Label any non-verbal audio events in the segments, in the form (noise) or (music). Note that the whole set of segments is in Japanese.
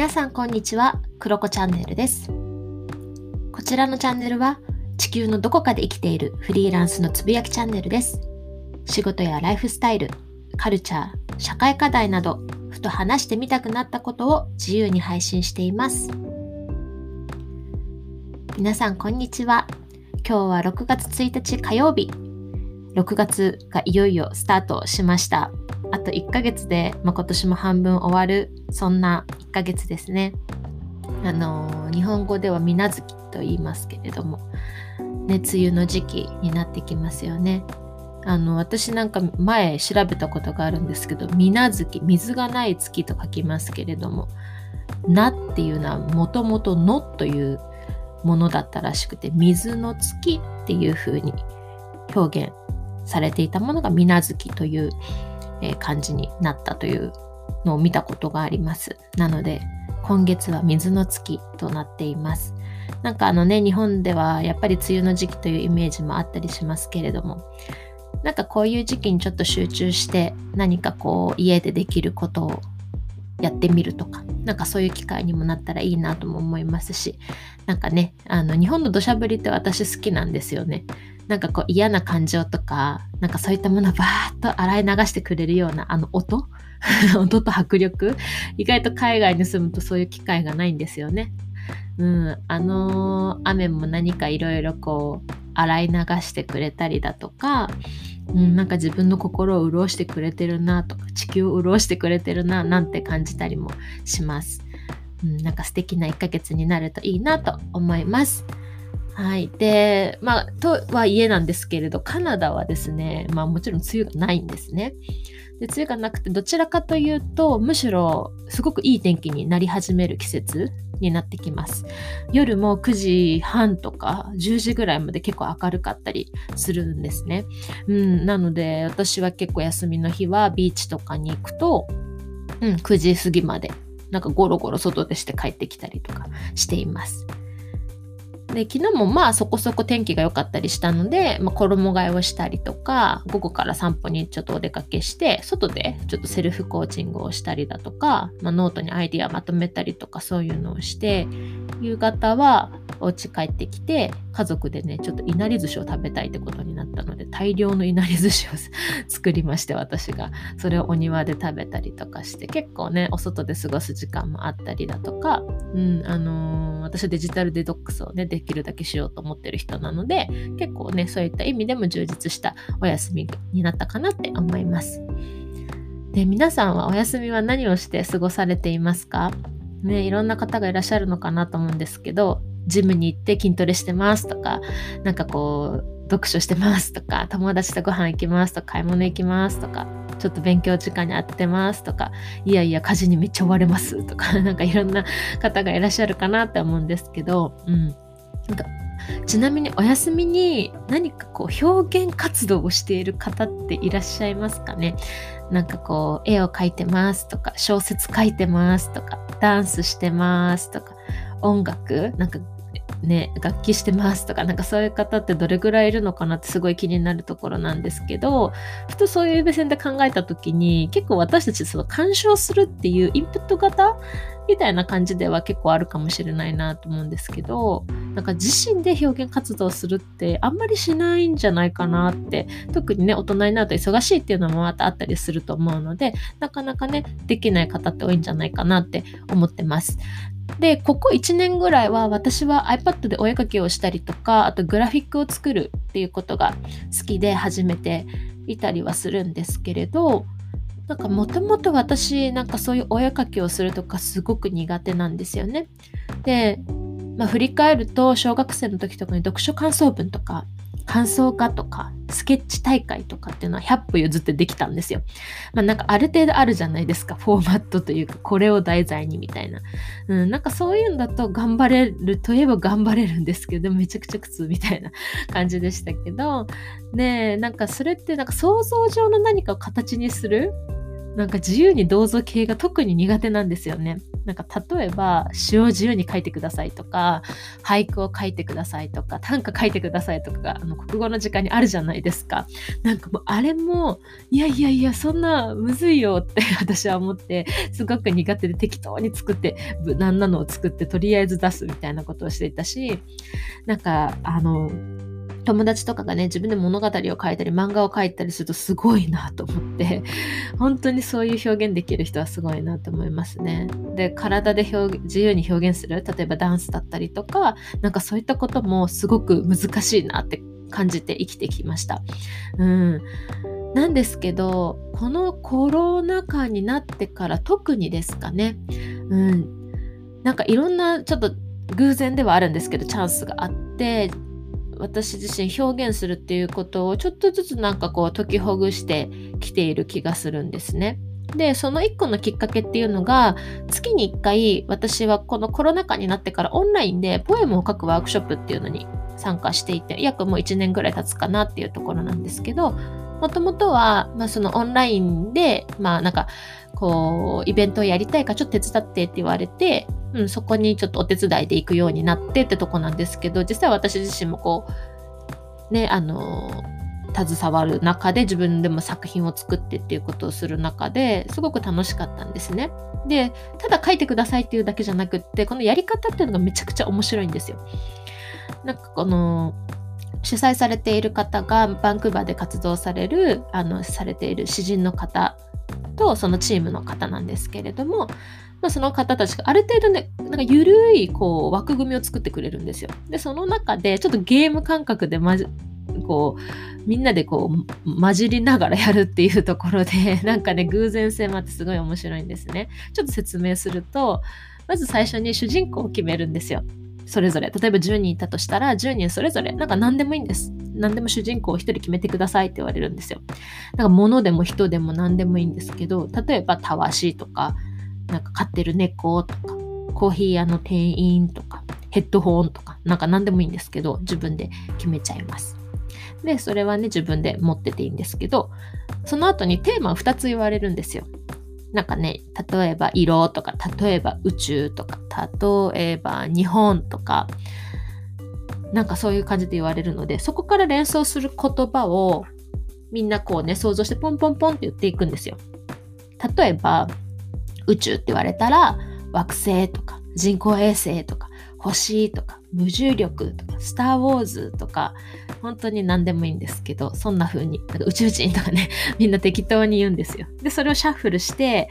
皆さんこんにちは、クロコチャンネルです。こちらのチャンネルは地球のどこかで生きているフリーランスのつぶやきチャンネルです。仕事やライフスタイル、カルチャー、社会課題など、ふと話してみたくなったことを自由に配信しています。皆さんこんにちは。今日は6月1日火曜日。6月がいよいよスタートしました。あと1ヶ月で、まあ、今年も半分終わる、そんな1ヶ月ですね。あの日本語では水無月と言いますけれども、ね、梅雨の時期になってきますよね。あの私なんか前調べたことがあるんですけど水無月水がない月と書きますけれども「な」っていうのはもともと「の」というものだったらしくて水の月っていう風に表現されていたものが水無月というえ感じになったというのを見たことがあります。なので今月は水の月となっています。なんかあのね日本ではやっぱり梅雨の時期というイメージもあったりしますけれどもなんかこういう時期にちょっと集中して何かこう家でできることをやってみるとかなんかそういう機会にもなったらいいなとも思いますしなんかねあの日本の土砂降りって私好きなんですよねなんかこう嫌な感情とか、なんかそういったものをバーッと洗い流してくれるようなあの音？(laughs) 音と迫力？意外と海外に住むとそういう機会がないんですよね。うん、あのー、雨も何かいろいろこう洗い流してくれたりだとか、うん、なんか自分の心を潤してくれてるなとか地球を潤してくれてるななんて感じたりもします。うん、なんか素敵な1ヶ月になるといいなと思います。はい。で、まあ、とはいえなんですけれど、カナダはですね、まあもちろん梅雨がないんですね。で、梅雨がなくて、どちらかというと、むしろすごくいい天気になり始める季節になってきます。夜も9時半とか10時ぐらいまで結構明るかったりするんですね。うん、なので、私は結構休みの日はビーチとかに行くと、うん、9時過ぎまで、なんかゴロゴロ外でして帰ってきたりとかしています。で昨日もまあそこそこ天気が良かったりしたので、まあ、衣替えをしたりとか午後から散歩にちょっとお出かけして外でちょっとセルフコーチングをしたりだとか、まあ、ノートにアイディアまとめたりとかそういうのをして夕方はお家帰ってきて家族でねちょっといなり寿司を食べたいってことになったので大量のいなり寿司を (laughs) 作りまして私が。それをお庭で食べたりとかして結構ねお外で過ごす時間もあったりだとか、うんあのー、私はデジタルデトックスをねでできるだけしようと思ってる人なので結構ねそういった意味でも充実したお休みになったかなって思います。で皆さんはお休みは何をして過ごされていますか？ね、いろんな方がいらっしゃるのかなと思うんですけどジムに行って筋トレしてますとかなんかこう読書してますとか友達とご飯行きますとか買い物行きますとかちょっと勉強時間に当ててますとかいやいや家事にめっちゃ追われますとか (laughs) なんかいろんな方がいらっしゃるかなって思うんですけど、うん、ちなみにお休みに何かこう表現活動をしている方っていらっしゃいますかね？なんかこう絵を描いてますとか小説書いてますとかダンスしてますとか音楽？なんかね、楽器してますとか、なんかそういう方ってどれぐらいいるのかなってすごい気になるところなんですけど、ふとそういう目線で考えた時に、結構私たちその鑑賞するっていうインプット型みたいな感じでは結構あるかもしれないなと思うんですけど、なんか自身で表現活動するってあんまりしないんじゃないかなって、特にね、大人になると忙しいっていうのもまたあったりすると思うので、なかなかね、できない方って多いんじゃないかなって思ってます。で、ここ1年ぐらいは私は iPad でお絵かきをしたりとか、あとグラフィックを作るっていうことが好きで始めていたりはするんですけれど、なんかもともと私なんかそういうお絵かきをするとかすごく苦手なんですよね。で、まあ、振り返ると小学生の時とかに読書感想文とか感想家とかスケッチ大会とかっていうのは100歩譲ってできたんですよ。まあなんかある程度あるじゃないですか。フォーマットというかこれを題材にみたいな。うん、なんかそういうんだと頑張れるといえば頑張れるんですけど、めちゃくちゃ苦痛みたいな (laughs) 感じでしたけど、ねなんかそれってなんか想像上の何かを形にするなんか自由に銅像系が特に苦手なんですよね。なんか例えば詩を自由に書いてくださいとか俳句を書いてくださいとか短歌書いてくださいとかがあの国語の時間にあるじゃないですか。なんかもうあれもいやいやいやそんなむずいよって (laughs) 私は思ってすごく苦手で適当に作って無難なのを作ってとりあえず出すみたいなことをしていたしなんかあの友達とかがね自分で物語を書いたり漫画を書いたりするとすごいなと思って (laughs) 本当にそういう表現できる人はすごいなと思いますね。で体で表自由に表現する例えばダンスだったりとかなんかそういったこともすごく難しいなって感じて生きてきました。うんなんですけどこのコロナ禍になってから特にですかね、うん、なんかいろんなちょっと偶然ではあるんですけどチャンスがあって私自身表現するっていうことをちょっとずつなんかこう解きほぐしてきている気がするんですね。でその1個のきっかけっていうのが月に1回私はこのコロナ禍になってからオンラインでポエムを書くワークショップっていうのに参加していて約もう1年ぐらい経つかなっていうところなんですけどもともとは、まあ、そのオンラインでまあなんかこうイベントをやりたいかちょっと手伝ってって言われてうん、そこにちょっとお手伝いで行くようになってってとこなんですけど実際私自身もこうねあの携わる中で自分でも作品を作ってっていうことをする中ですごく楽しかったんですね。でただ書いてくださいっていうだけじゃなくってこのやり方っていうのがめちゃくちゃ面白いんですよ。なんかこの主催されている方がバンクーバーで活動されるあのされている詩人の方とそのチームの方なんですけれどもまあ、その方たちがある程度ね、なんか緩いこう枠組みを作ってくれるんですよ。で、その中でちょっとゲーム感覚でまじ、こう、みんなでこう、混じりながらやるっていうところで、(laughs) なんかね、偶然性もあってすごい面白いんですね。ちょっと説明すると、まず最初に主人公を決めるんですよ。それぞれ。例えば10人いたとしたら、10人それぞれ、なんか何でもいいんです。何でも主人公を1人決めてくださいって言われるんですよ。なんか物でも人でも何でもいいんですけど、例えばたわしとか、なんか飼ってる猫とか、コーヒー屋の店員とか、ヘッドホンとか、なんか何でもいいんですけど、自分で決めちゃいます。で、それはね、自分で持ってていいんですけど、その後にテーマを2つ言われるんですよ。なんかね、例えば色とか、例えば宇宙とか、例えば日本とか、なんかそういう感じで言われるので、そこから連想する言葉をみんなこうね、想像してポンポンポンって言っていくんですよ。例えば、宇宙って言われたら惑星とか人工衛星とか星とか無重力とかスター・ウォーズとか本当に何でもいいんですけどそんな風になんか宇宙人とかねみんな適当に言うんですよ。でそれをシャッフルして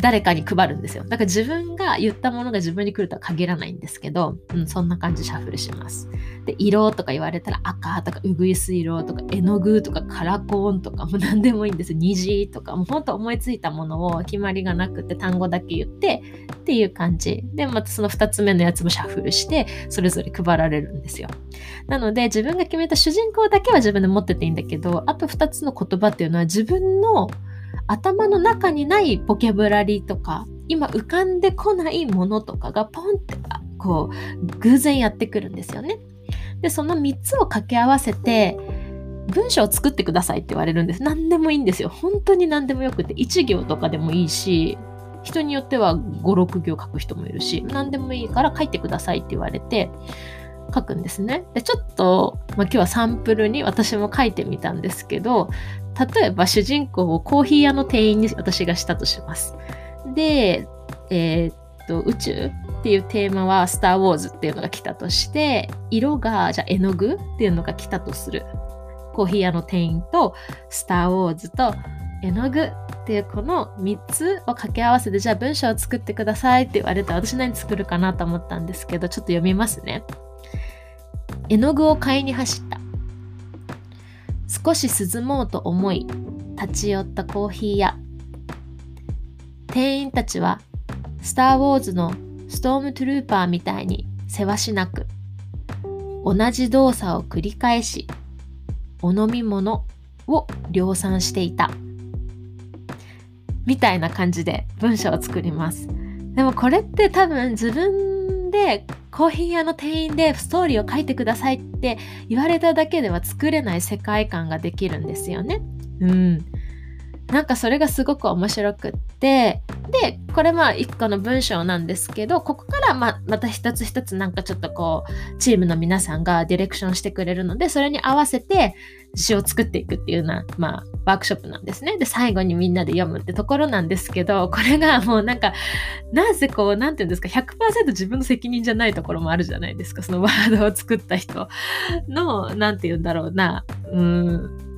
誰かに配るんですよ。だから自分が言ったものが自分に来るとは限らないんですけど、うん、そんな感じシャッフルします。で、色とか言われたら赤とかうぐいす色とか絵の具とかカラコーンとかもう何でもいいんです。虹とかもうほんと思いついたものを決まりがなくて単語だけ言ってっていう感じ。で、またその2つ目のやつもシャッフルしてそれぞれ配られるんですよ。なので自分が決めた主人公だけは自分で持ってていいんだけど、あと2つの言葉っていうのは自分の頭の中にないボキャブラリーとか今浮かんでこないものとかがポンってこう偶然やってくるんですよね。でその3つを掛け合わせて文章を作ってくださいって言われるんです。何でもいいんですよ。本当に何でもよくて1行とかでもいいし人によっては5、6行書く人もいるし何でもいいから書いてくださいって言われて書くんですね。でちょっと、まあ、今日はサンプルに私も書いてみたんですけど例えば主人公をコーヒー屋の店員に私がしたとします。で、えー、っと、宇宙っていうテーマはスター・ウォーズっていうのが来たとして、色が、じゃあ絵の具っていうのが来たとする。コーヒー屋の店員とスター・ウォーズと絵の具っていうこの3つを掛け合わせてじゃあ文章を作ってくださいって言われたら私何作るかなと思ったんですけどちょっと読みますね。絵の具を買いに走。少し涼もうと思い立ち寄ったコーヒー屋。店員たちはスター・ウォーズのストームトゥルーパーみたいにせわしなく同じ動作を繰り返しお飲み物を量産していた。みたいな感じで文章を作ります。でもこれって多分自分でコーヒー屋の店員でストーリーを書いてくださいって言われただけでは作れない世界観ができるんですよね。うん。なんかそれがすごく面白くってでこれまあ一個の文章なんですけどここからままた一つ一つなんかちょっとこうチームの皆さんがディレクションしてくれるのでそれに合わせて詩を作っていくっていうような、まあ、ワークショップなんですね。で、最後にみんなで読むってところなんですけど、これがもうなんか、なぜこう、なんていうんですか、100%自分の責任じゃないところもあるじゃないですか。そのワードを作った人の、なんて言うんだろうな、うん、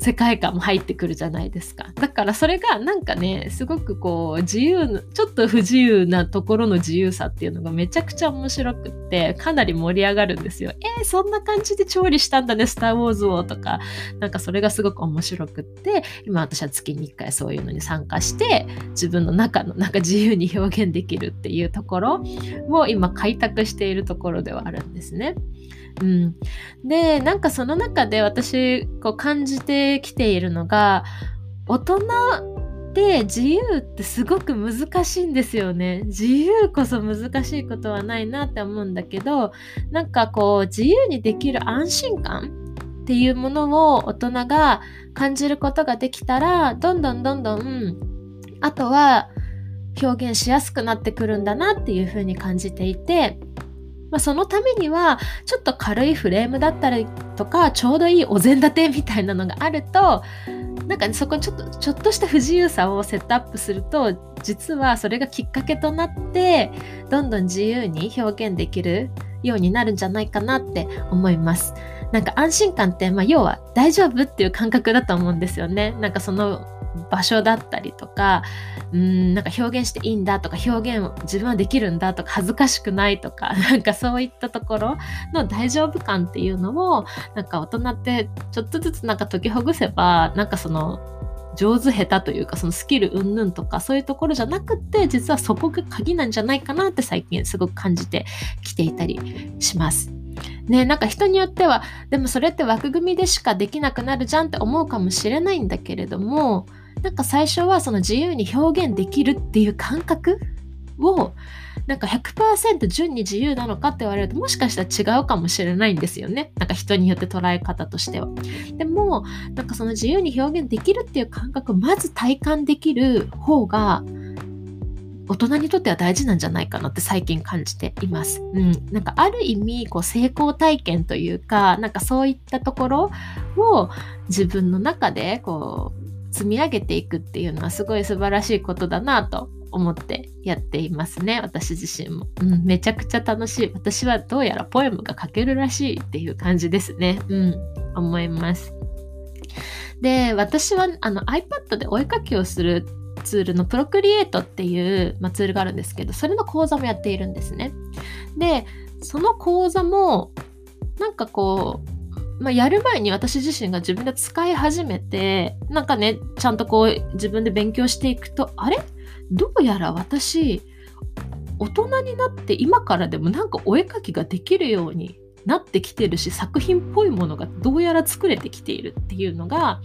世界観も入ってくるじゃないですか。だからそれがなんかね、すごくこう自由ちょっと不自由なところの自由さっていうのがめちゃくちゃ面白くって、かなり盛り上がるんですよ。えー、そんな感じで調理したんだね、スター・ウォーズをとか、なんかそれがすごく面白くって、今私は月に1回そういうのに参加して、自分の中のなんか自由に表現できるっていうところを今開拓しているところではあるんですね。うん、でなんかその中で私こう感じてきているのが大人で自由ってすごく難しいんですよね。自由こそ難しいことはないなって思うんだけどなんかこう自由にできる安心感っていうものを大人が感じることができたらどんどんどんどんあとは表現しやすくなってくるんだなっていうふうに感じていてまあ、そのためにはちょっと軽いフレームだったりとかちょうどいいお膳立てみたいなのがあるとなんか、ね、そこちょっとちょっとした不自由さをセットアップすると実はそれがきっかけとなってどんどん自由に表現できるようになるんじゃないかなって思います。なんか安心感って、まあ、要は大丈夫っていう感覚だと思うんですよね。なんかその場所だったりとかうんなんか表現していいんだとか表現自分はできるんだとか恥ずかしくないとか (laughs) なんかそういったところの大丈夫感っていうのをなんか大人ってちょっとずつなんか解きほぐせばなんかその上手下手というかそのスキル云々とかそういうところじゃなくって実はそこが鍵なんじゃないかなって最近すごく感じてきていたりします。ね、なんか人によってはでもそれって枠組みでしかできなくなるじゃんって思うかもしれないんだけれどもなんか最初はその自由に表現できるっていう感覚をなんか100%純に自由なのかって言われるともしかしたら違うかもしれないんですよね。なんか人によって捉え方としては。でもなんかその自由に表現できるっていう感覚をまず体感できる方が大人にとっては大事なんじゃないかなって最近感じています。うん、なんかある意味こう成功体験というかなんかそういったところを自分の中でこう積み上げていくっていうのはすごい素晴らしいことだなと思ってやっていますね私自身も、うん、めちゃくちゃ楽しい。私はどうやらポエムが書けるらしいっていう感じですね。うん思います。で私はあの iPad でお絵かきをするツールのプロクリエイトっていう、まあ、ツールがあるんですけどそれの講座もやっているんですね。でその講座もなんかこうまあ、やる前に私自身が自分で使い始めてなんかねちゃんとこう自分で勉強していくとあれ？どうやら私大人になって今からでもなんかお絵かきができるようになってきてるし作品っぽいものがどうやら作れてきているっていうのが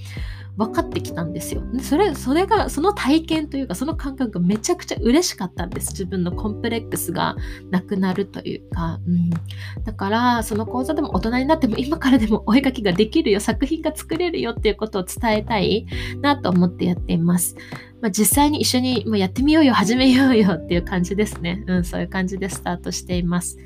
分かってきたんですよ。それ、それが、その体験というか、その感覚がめちゃくちゃ嬉しかったんです。自分のコンプレックスがなくなるというか。うん、だから、その講座でも大人になっても今からでもお絵描きができるよ、作品が作れるよっていうことを伝えたいなと思ってやっています。まあ、実際に一緒にもうやってみようよ、始めようよっていう感じですね。うん、そういう感じでスタートしています。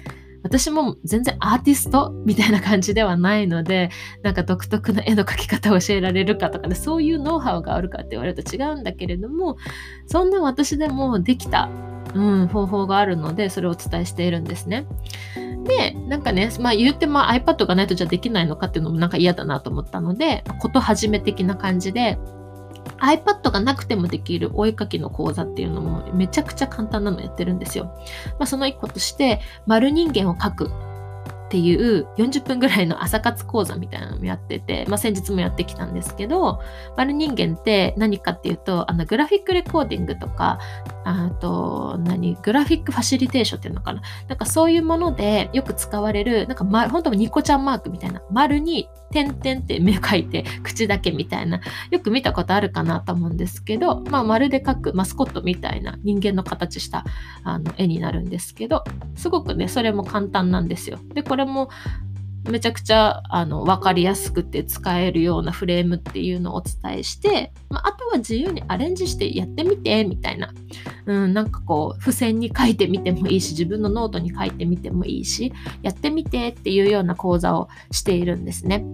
私も全然アーティストみたいな感じではないのでなんか独特な絵の描き方を教えられるかとかでそういうノウハウがあるかって言われると違うんだけれどもそんな私でもできた、うん、方法があるのでそれをお伝えしているんですね。でなんかね、まあ、言っても iPad がないとじゃあできないのかっていうのもなんか嫌だなと思ったのでこと始め的な感じで iPad がなくてもできるお絵かきの講座っていうのもめちゃくちゃ簡単なのやってるんですよ。まあ、その一個として、丸人間を描くっていう40分ぐらいの朝活講座みたいなのもやってて、まあ、先日もやってきたんですけど、丸人間って何かっていうと、あのグラフィックレコーディングとか、あと、何、グラフィックファシリテーションっていうのかな。なんかそういうものでよく使われる、なんか、ま、本当にニコちゃんマークみたいな、丸に点々って目描いて (laughs) 口だけみたいな、よく見たことあるかなと思うんですけど、まあ、丸で描くマスコットみたいな人間の形したあの絵になるんですけど、すごくね、それも簡単なんですよ。で、これもめちゃくちゃあの分かりやすくて使えるようなフレームっていうのをお伝えして、まあ、あとは自由にアレンジしてやってみてみたいな、うん、なんかこう付箋に書いてみてもいいし自分のノートに書いてみてもいいしやってみてっていうような講座をしているんですね。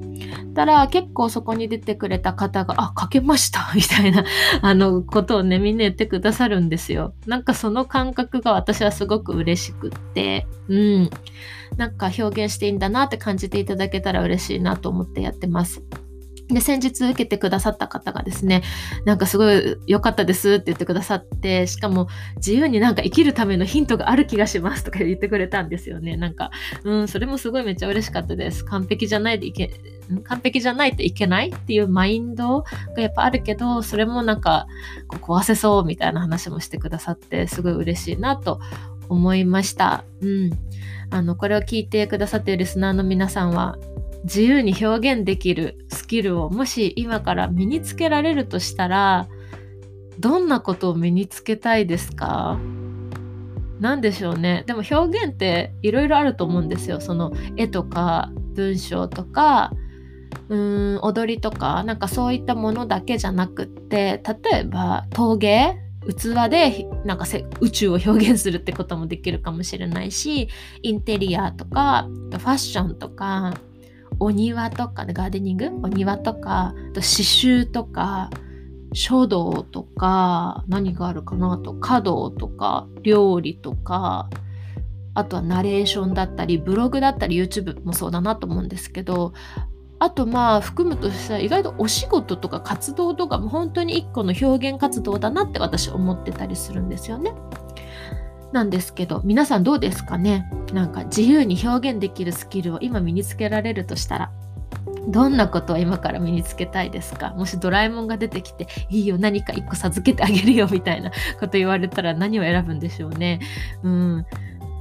たら結構そこに出てくれた方が「あ書けました」みたいな (laughs) あのことをねみんな言ってくださるんですよ。なんかその感覚が私はすごく嬉しくってうんなんか表現していいんだなって感じていただけたら嬉しいなと思ってやってます。で、先日受けてくださった方がですね、なんかすごい良かったですって言ってくださって、しかも自由になんか生きるためのヒントがある気がしますとか言ってくれたんですよね。なんか、うん、それもすごいめっちゃ嬉しかったです。完璧じゃないでいけ、完璧じゃないといけないっていうマインドがやっぱあるけど、それもなんかこう壊せそうみたいな話もしてくださって、すごい嬉しいなと思いました。うん。あの、これを聞いてくださっているリスナーの皆さんは、自由に表現できるスキルをもし今から身につけられるとしたら、どんなことを身につけたいですか？何でしょうね。でも表現っていろいろあると思うんですよ。その絵とか文章とか、うーん踊りとかなんかそういったものだけじゃなくって例えば陶芸器でなんか宇宙を表現するってこともできるかもしれないしインテリアとかファッションとかお庭とかガーデニング？お庭とか刺繍とか書道とか何があるかな？と華道とか料理とかあとはナレーションだったりブログだったり YouTube もそうだなと思うんですけどあとまあ含むとしたら意外とお仕事とか活動とかも本当に一個の表現活動だなって私思ってたりするんですよね。なんですけど皆さんどうですかね？なんか自由に表現できるスキルを今身につけられるとしたらどんなことを今から身につけたいですか？もしドラえもんが出てきていいよ何か一個授けてあげるよみたいなこと言われたら何を選ぶんでしょうね。うん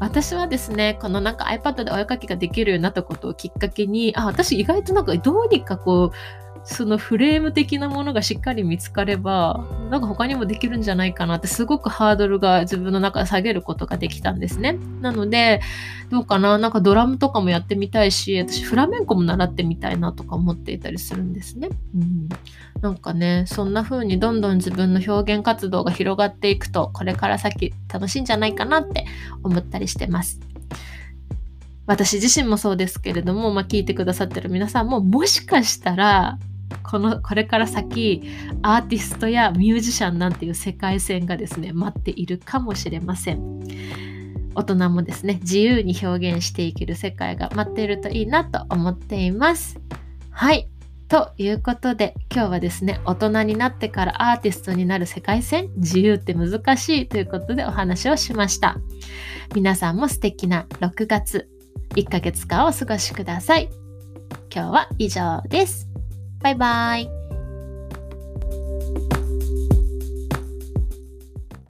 私はですね、このなんか iPad でお絵かきができるようになったことをきっかけに、あ、私意外となんかどうにかこう、そのフレーム的なものがしっかり見つかれば、なんか他にもできるんじゃないかなってすごくハードルが自分の中で下げることができたんですね。なので、どうかな？なんかドラムとかもやってみたいし、私フラメンコも習ってみたいなとか思っていたりするんですね。うん、なんかね、そんな風にどんどん自分の表現活動が広がっていくと、これから先楽しいんじゃないかなって思ったりしてます。私自身もそうですけれども、まあ、聞いてくださってる皆さんももしかしたらこのこれから先アーティストやミュージシャンなんていう世界線がですね待っているかもしれません。大人もですね自由に表現していける世界が待っているといいなと思っています。はい。ということで今日はですね大人になってからアーティストになる世界線自由って難しいということでお話をしました。皆さんも素敵な6月1ヶ月間をお過ごしください。今日は以上です。バイバイ。